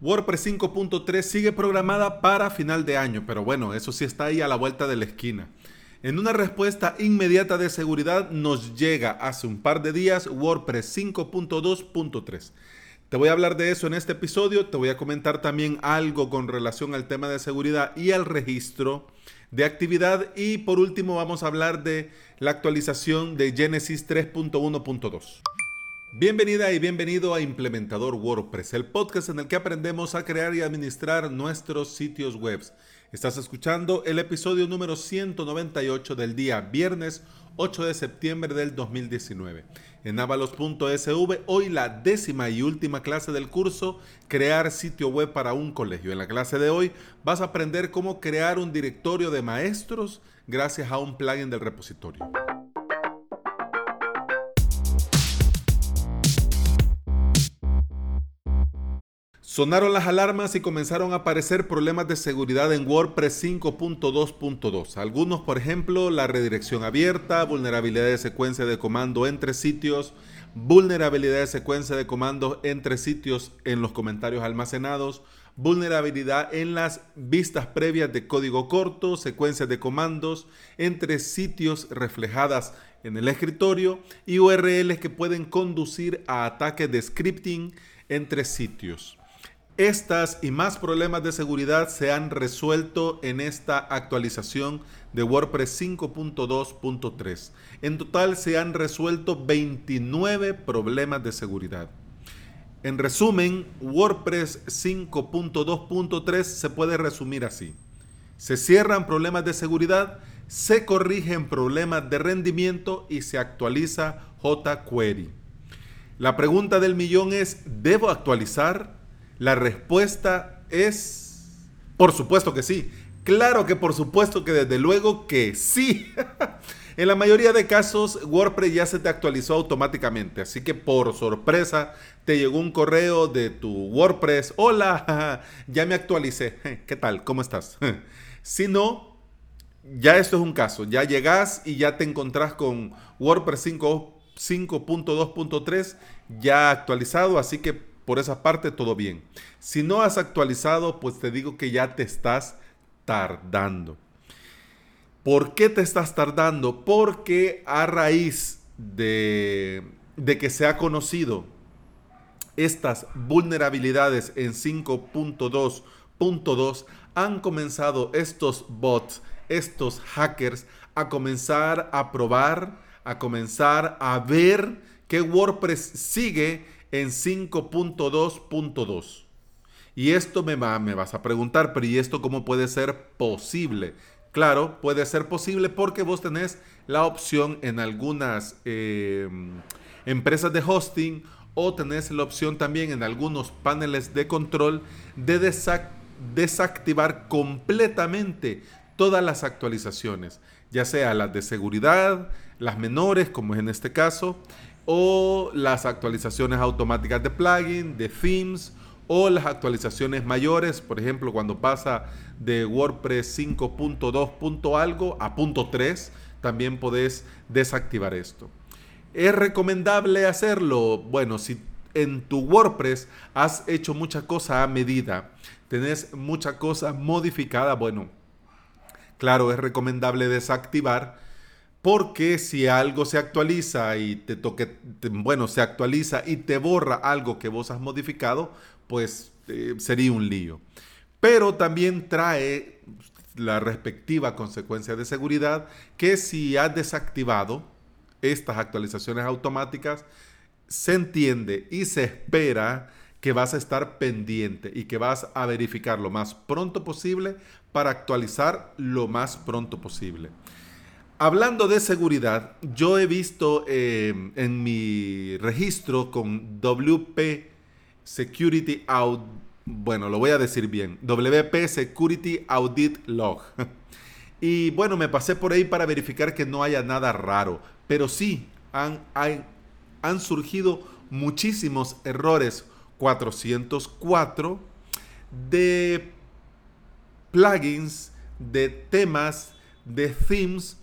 WordPress 5.3 sigue programada para final de año, pero bueno, eso sí está ahí a la vuelta de la esquina. En una respuesta inmediata de seguridad nos llega hace un par de días WordPress 5.2.3. Te voy a hablar de eso en este episodio, te voy a comentar también algo con relación al tema de seguridad y al registro de actividad y por último vamos a hablar de la actualización de Genesis 3.1.2. Bienvenida y bienvenido a Implementador WordPress, el podcast en el que aprendemos a crear y administrar nuestros sitios web. Estás escuchando el episodio número 198 del día viernes 8 de septiembre del 2019. En avalos.sv, hoy la décima y última clase del curso, Crear sitio web para un colegio. En la clase de hoy vas a aprender cómo crear un directorio de maestros gracias a un plugin del repositorio. Sonaron las alarmas y comenzaron a aparecer problemas de seguridad en WordPress 5.2.2. Algunos, por ejemplo, la redirección abierta, vulnerabilidad de secuencia de comando entre sitios, vulnerabilidad de secuencia de comando entre sitios en los comentarios almacenados, vulnerabilidad en las vistas previas de código corto, secuencias de comandos entre sitios reflejadas en el escritorio y URLs que pueden conducir a ataques de scripting entre sitios. Estas y más problemas de seguridad se han resuelto en esta actualización de WordPress 5.2.3. En total se han resuelto 29 problemas de seguridad. En resumen, WordPress 5.2.3 se puede resumir así. Se cierran problemas de seguridad, se corrigen problemas de rendimiento y se actualiza jQuery. La pregunta del millón es, ¿debo actualizar? La respuesta es, por supuesto que sí. Claro que por supuesto que desde luego que sí. en la mayoría de casos WordPress ya se te actualizó automáticamente, así que por sorpresa te llegó un correo de tu WordPress. Hola, ya me actualicé. ¿Qué tal? ¿Cómo estás? si no, ya esto es un caso. Ya llegas y ya te encontrás con WordPress 5.2.3 ya actualizado, así que por esa parte todo bien. Si no has actualizado, pues te digo que ya te estás tardando. ¿Por qué te estás tardando? Porque a raíz de, que se ha conocido estas vulnerabilidades en 5.2.2, han comenzado estos bots, estos hackers, a comenzar a probar, a comenzar a ver que WordPress sigue en 5.2.2. Y esto me, va, vas a preguntar, pero ¿y esto cómo puede ser posible? Claro, puede ser posible porque vos tenés la opción en algunas em, empresas de hosting o tenés la opción también en algunos paneles de control de desactivar completamente todas las actualizaciones, ya sea las de seguridad, las menores, como es en este caso, o las actualizaciones automáticas de plugin, de themes o las actualizaciones mayores, por ejemplo, cuando pasa de WordPress 5.2. algo a punto 3, también podés desactivar esto. ¿Es recomendable hacerlo? Bueno, si en tu WordPress has hecho mucha cosa a medida, tenés mucha cosa modificada, bueno, claro, es recomendable desactivar porque si algo se actualiza y te toque, bueno, se actualiza y te borra algo que vos has modificado, pues eh, sería un lío. Pero también trae la respectiva consecuencia de seguridad que si has desactivado estas actualizaciones automáticas, se entiende y se espera que vas a estar pendiente y que vas a verificar lo más pronto posible para actualizar lo más pronto posible. Hablando de seguridad, yo he visto eh, en mi registro con WP Security Audit, bueno, lo voy a decir bien, WP Security Audit Log. Y bueno, me pasé por ahí para verificar que no haya nada raro, pero sí han, han surgido muchísimos errores 404 de plugins, de temas, de themes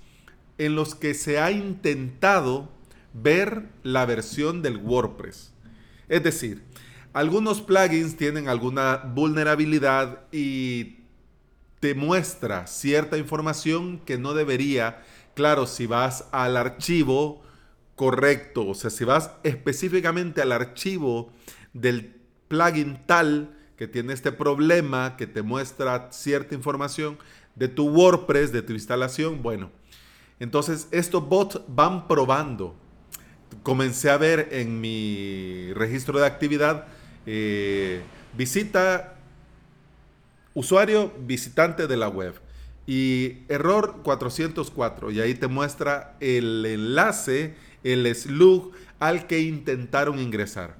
en los que se ha intentado ver la versión del WordPress. Es decir, algunos plugins tienen alguna vulnerabilidad y te muestra cierta información que no debería. Claro, si vas al archivo correcto, o sea, si vas específicamente al archivo del plugin tal que tiene este problema, que te muestra cierta información de tu WordPress, de tu instalación, bueno, entonces estos bots van probando. Comencé a ver en mi registro de actividad, eh, visita usuario visitante de la web y error 404 y ahí te muestra el enlace, el slug al que intentaron ingresar.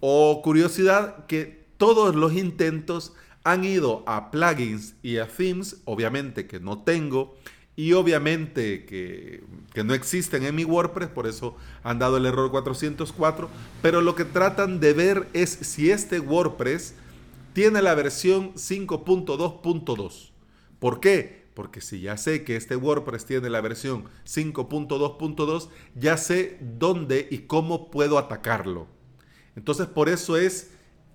O curiosidad que todos los intentos han ido a plugins y a themes, obviamente que no tengo, y obviamente que, no existen en mi WordPress, por eso han dado el error 404, pero lo que tratan de ver es si este WordPress tiene la versión 5.2.2. ¿Por qué? Porque si ya sé que este WordPress tiene la versión 5.2.2, ya sé dónde y cómo puedo atacarlo. Entonces por eso es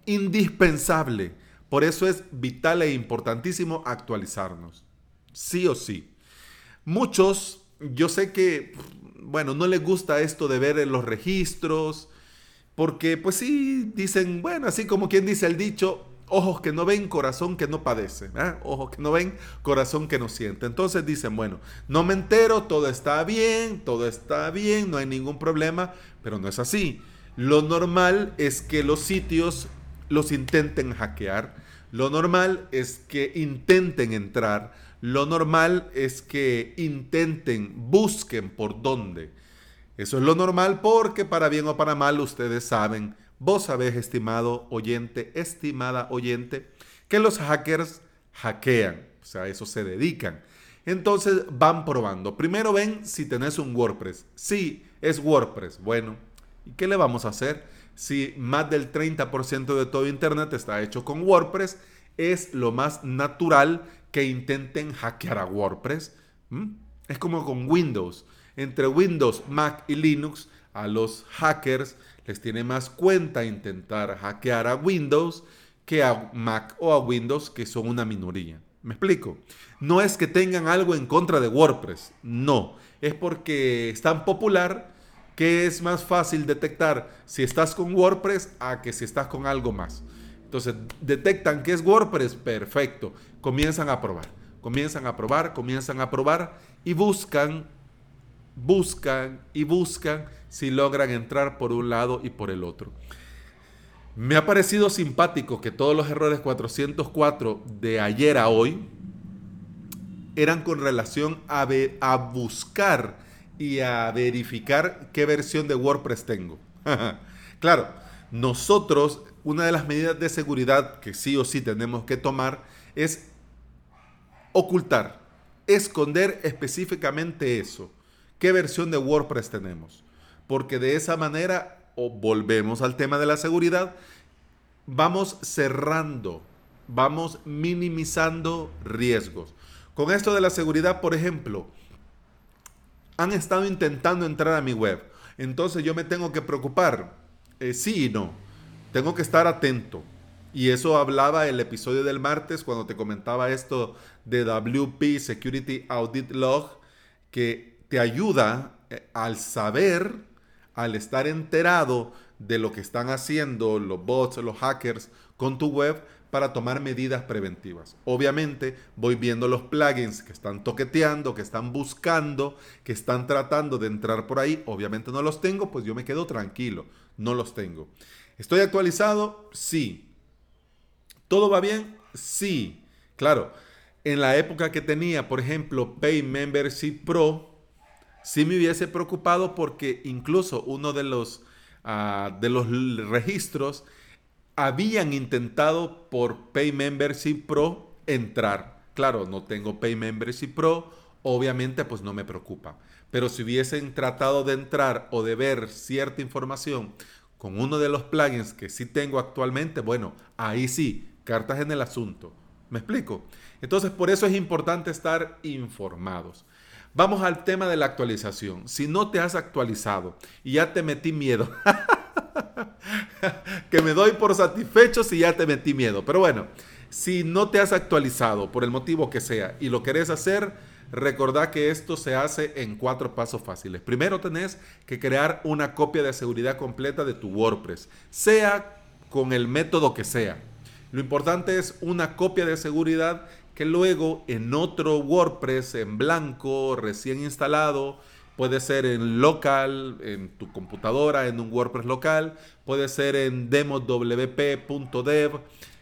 indispensable, por eso es vital e importantísimo actualizarnos. Sí o sí. Muchos, yo sé que, bueno, no les gusta esto de ver los registros, porque pues sí, dicen, bueno, así como quien dice el dicho, ojos que no ven, corazón que no padece, ojos que no ven, corazón que no siente. Entonces dicen, bueno, no me entero, todo está bien, todo está bien, no hay ningún problema, pero no es así. Lo normal es que los sitios los intenten hackear, lo normal es que intenten entrar, lo normal es que intenten, busquen por dónde. Eso es lo normal porque para bien o para mal ustedes saben, vos sabés, estimado oyente, estimada oyente, que los hackers hackean, o sea, eso se dedican. Entonces van probando. Primero ven si tenés un WordPress. Sí, es WordPress. Bueno, ¿y qué le vamos a hacer? Si más del 30% de todo Internet está hecho con WordPress, es lo más natural que intenten hackear a WordPress. Es como con Windows. Entre Windows, Mac y Linux, a los hackers les tiene más cuenta intentar hackear a Windows que a Mac o a Windows, que son una minoría. ¿Me explico? No es que tengan algo en contra de WordPress, no. Es porque es tan popular que es más fácil detectar si estás con WordPress a que si estás con algo más. Entonces, detectan que es WordPress, perfecto. Comienzan a probar, comienzan a probar, comienzan a probar y buscan, buscan y buscan si logran entrar por un lado y por el otro. Me ha parecido simpático que todos los errores 404 de ayer a hoy eran con relación a, a buscar y a verificar qué versión de WordPress tengo. claro, nosotros una de las medidas de seguridad que sí o sí tenemos que tomar es ocultar, esconder específicamente eso. ¿Qué versión de WordPress tenemos? Porque de esa manera, o volvemos al tema de la seguridad, vamos cerrando, vamos minimizando riesgos. Con esto de la seguridad, por ejemplo, han estado intentando entrar a mi web. Entonces yo me tengo que preocupar. Eh, sí y no tengo que estar atento. Y eso hablaba el episodio del martes cuando te comentaba esto de WP Security Audit Log, que te ayuda eh, al saber, al estar enterado de lo que están haciendo los bots, los hackers con tu web para tomar medidas preventivas. Obviamente voy viendo los plugins que están toqueteando, que están buscando, que están tratando de entrar por ahí. Obviamente no los tengo, pues yo me quedo tranquilo, no los tengo. ¿Estoy actualizado? Sí. ¿Todo va bien? Sí. Claro, en la época que tenía, por ejemplo, Pay Membership Pro, sí me hubiese preocupado porque incluso uno de los, ah, de los registros habían intentado por Pay Membership Pro entrar. Claro, no tengo Pay Membership Pro, obviamente pues no me preocupa. Pero si hubiesen tratado de entrar o de ver cierta información con uno de los plugins que sí tengo actualmente, bueno, ahí sí, cartas en el asunto. ¿Me explico? Entonces, por eso es importante estar informados. Vamos al tema de la actualización. Si no te has actualizado y ya te metí miedo, que me doy por satisfecho si ya te metí miedo. Pero bueno, si no te has actualizado por el motivo que sea y lo querés hacer, recordá que esto se hace en cuatro pasos fáciles. Primero tenés que crear una copia de seguridad completa de tu WordPress, sea con el método que sea. Lo importante es una copia de seguridad que luego en otro WordPress en blanco, recién instalado, puede ser en local, en tu computadora, en un WordPress local, puede ser en demowp.dev,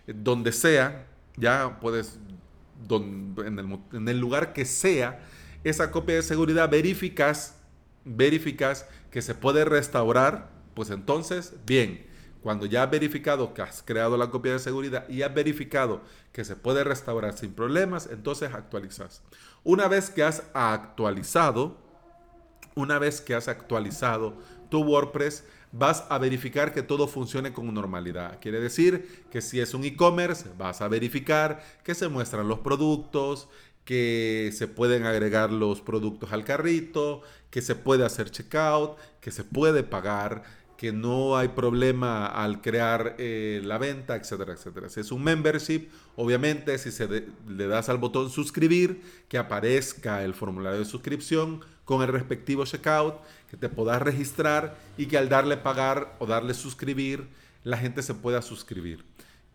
donde sea, ya puedes, en, el, en el lugar que sea, esa copia de seguridad verificas, verificas que se puede restaurar, pues entonces, bien, cuando ya has verificado que has creado la copia de seguridad y has verificado que se puede restaurar sin problemas, entonces actualizas. Una vez que has actualizado, una vez que has actualizado tu WordPress, vas a verificar que todo funcione con normalidad. Quiere decir que si es un e-commerce, vas a verificar que se muestran los productos, que se pueden agregar los productos al carrito, que se puede hacer checkout, que se puede pagar, que no hay problema al crear eh, la venta, etcétera, etcétera. Si es un membership, obviamente si se le das al botón suscribir, que aparezca el formulario de suscripción con el respectivo checkout, que te puedas registrar y que al darle pagar o darle suscribir, la gente se pueda suscribir.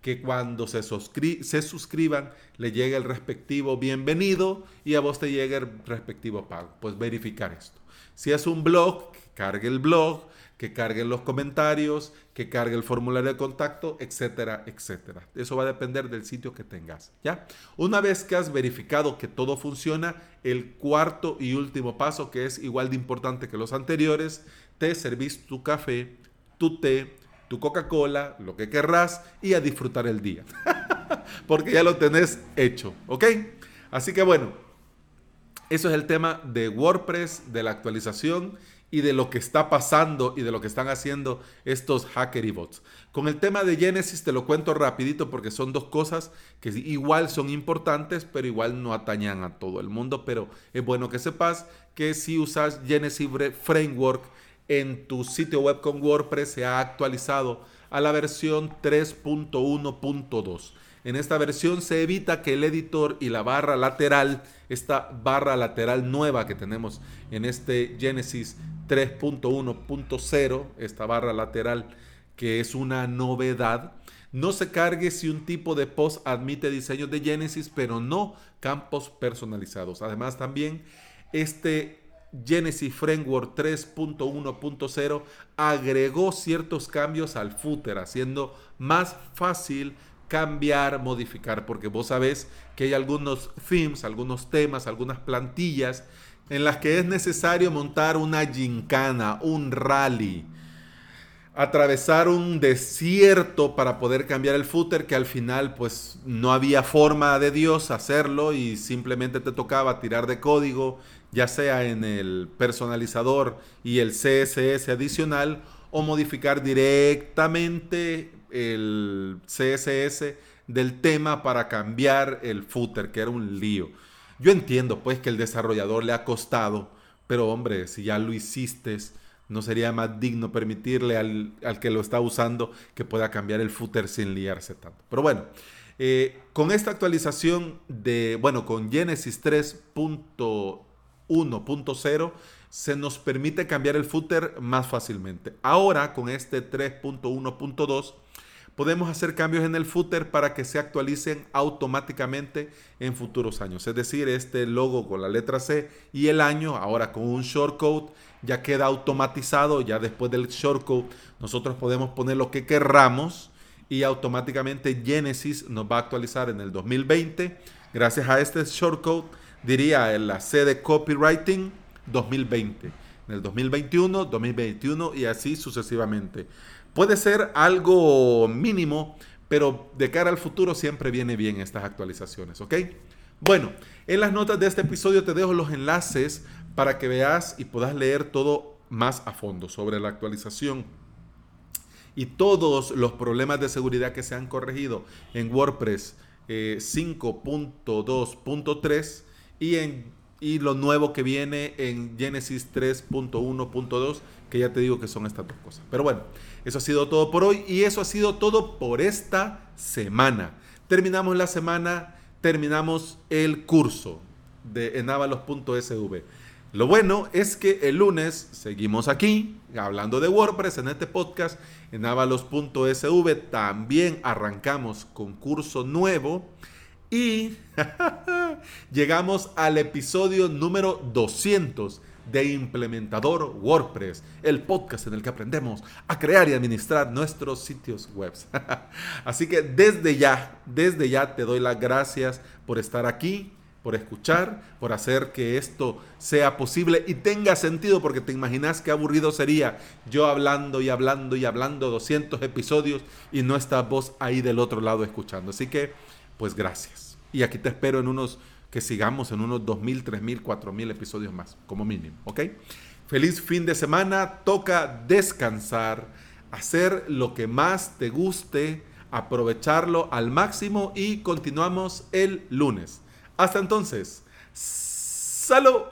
Que cuando se, se suscriban le llegue el respectivo bienvenido y a vos te llegue el respectivo pago. Pues verificar esto. Si es un blog, cargue el blog que carguen los comentarios, que cargue el formulario de contacto, etcétera, etcétera. Eso va a depender del sitio que tengas, ¿ya? Una vez que has verificado que todo funciona, el cuarto y último paso, que es igual de importante que los anteriores, te servís tu café, tu té, tu Coca-Cola, lo que querrás y a disfrutar el día. Porque ya lo tenés hecho, ¿ok? Así que bueno, eso es el tema de WordPress, de la actualización y de lo que está pasando y de lo que están haciendo estos hacker y bots. Con el tema de Genesis te lo cuento rapidito porque son dos cosas que igual son importantes, pero igual no atañan a todo el mundo, pero es bueno que sepas que si usas Genesis Framework en tu sitio web con WordPress se ha actualizado a la versión 3.1.2. En esta versión se evita que el editor y la barra lateral, esta barra lateral nueva que tenemos en este Genesis 3.1.0, esta barra lateral que es una novedad, no se cargue si un tipo de post admite diseños de Genesis, pero no campos personalizados. Además también este Genesis Framework 3.1.0 agregó ciertos cambios al footer, haciendo más fácil cambiar, modificar, porque vos sabés que hay algunos themes, algunos temas, algunas plantillas en las que es necesario montar una gincana, un rally, atravesar un desierto para poder cambiar el footer que al final pues no había forma de Dios hacerlo y simplemente te tocaba tirar de código, ya sea en el personalizador y el CSS adicional o modificar directamente el CSS del tema para cambiar el footer, que era un lío. Yo entiendo pues que el desarrollador le ha costado, pero hombre, si ya lo hiciste, no sería más digno permitirle al, que lo está usando que pueda cambiar el footer sin liarse tanto. Pero bueno, eh, con esta actualización de, bueno, con Genesis 3.1.0 se nos permite cambiar el footer más fácilmente. Ahora con este 3.1.2 podemos hacer cambios en el footer para que se actualicen automáticamente en futuros años. Es decir, este logo con la letra C y el año, ahora con un shortcode, ya queda automatizado. Ya después del shortcode, nosotros podemos poner lo que querramos y automáticamente Genesis nos va a actualizar en el 2020. Gracias a este shortcode, diría en la C de copywriting 2020. En el 2021, 2021 y así sucesivamente. Puede ser algo mínimo, pero de cara al futuro siempre viene bien estas actualizaciones, ¿ok? Bueno, en las notas de este episodio te dejo los enlaces para que veas y puedas leer todo más a fondo sobre la actualización y todos los problemas de seguridad que se han corregido en WordPress 5.2.3 eh, y en y lo nuevo que viene en Genesis 3.1.2, que ya te digo que son estas dos cosas. Pero bueno, eso ha sido todo por hoy y eso ha sido todo por esta semana. Terminamos la semana, terminamos el curso de enavalos.sv. Lo bueno es que el lunes seguimos aquí hablando de WordPress en este podcast en avalos.sv. También arrancamos con curso nuevo y llegamos al episodio número 200 de Implementador WordPress, el podcast en el que aprendemos a crear y administrar nuestros sitios web. Así que desde ya, desde ya te doy las gracias por estar aquí, por escuchar, por hacer que esto sea posible y tenga sentido, porque te imaginas qué aburrido sería yo hablando y hablando y hablando 200 episodios y no estás vos ahí del otro lado escuchando. Así que, pues gracias. Y aquí te espero en unos, que sigamos en unos 2.000, 3.000, 4.000 episodios más, como mínimo, ¿ok? Feliz fin de semana, toca descansar, hacer lo que más te guste, aprovecharlo al máximo y continuamos el lunes. Hasta entonces, salud.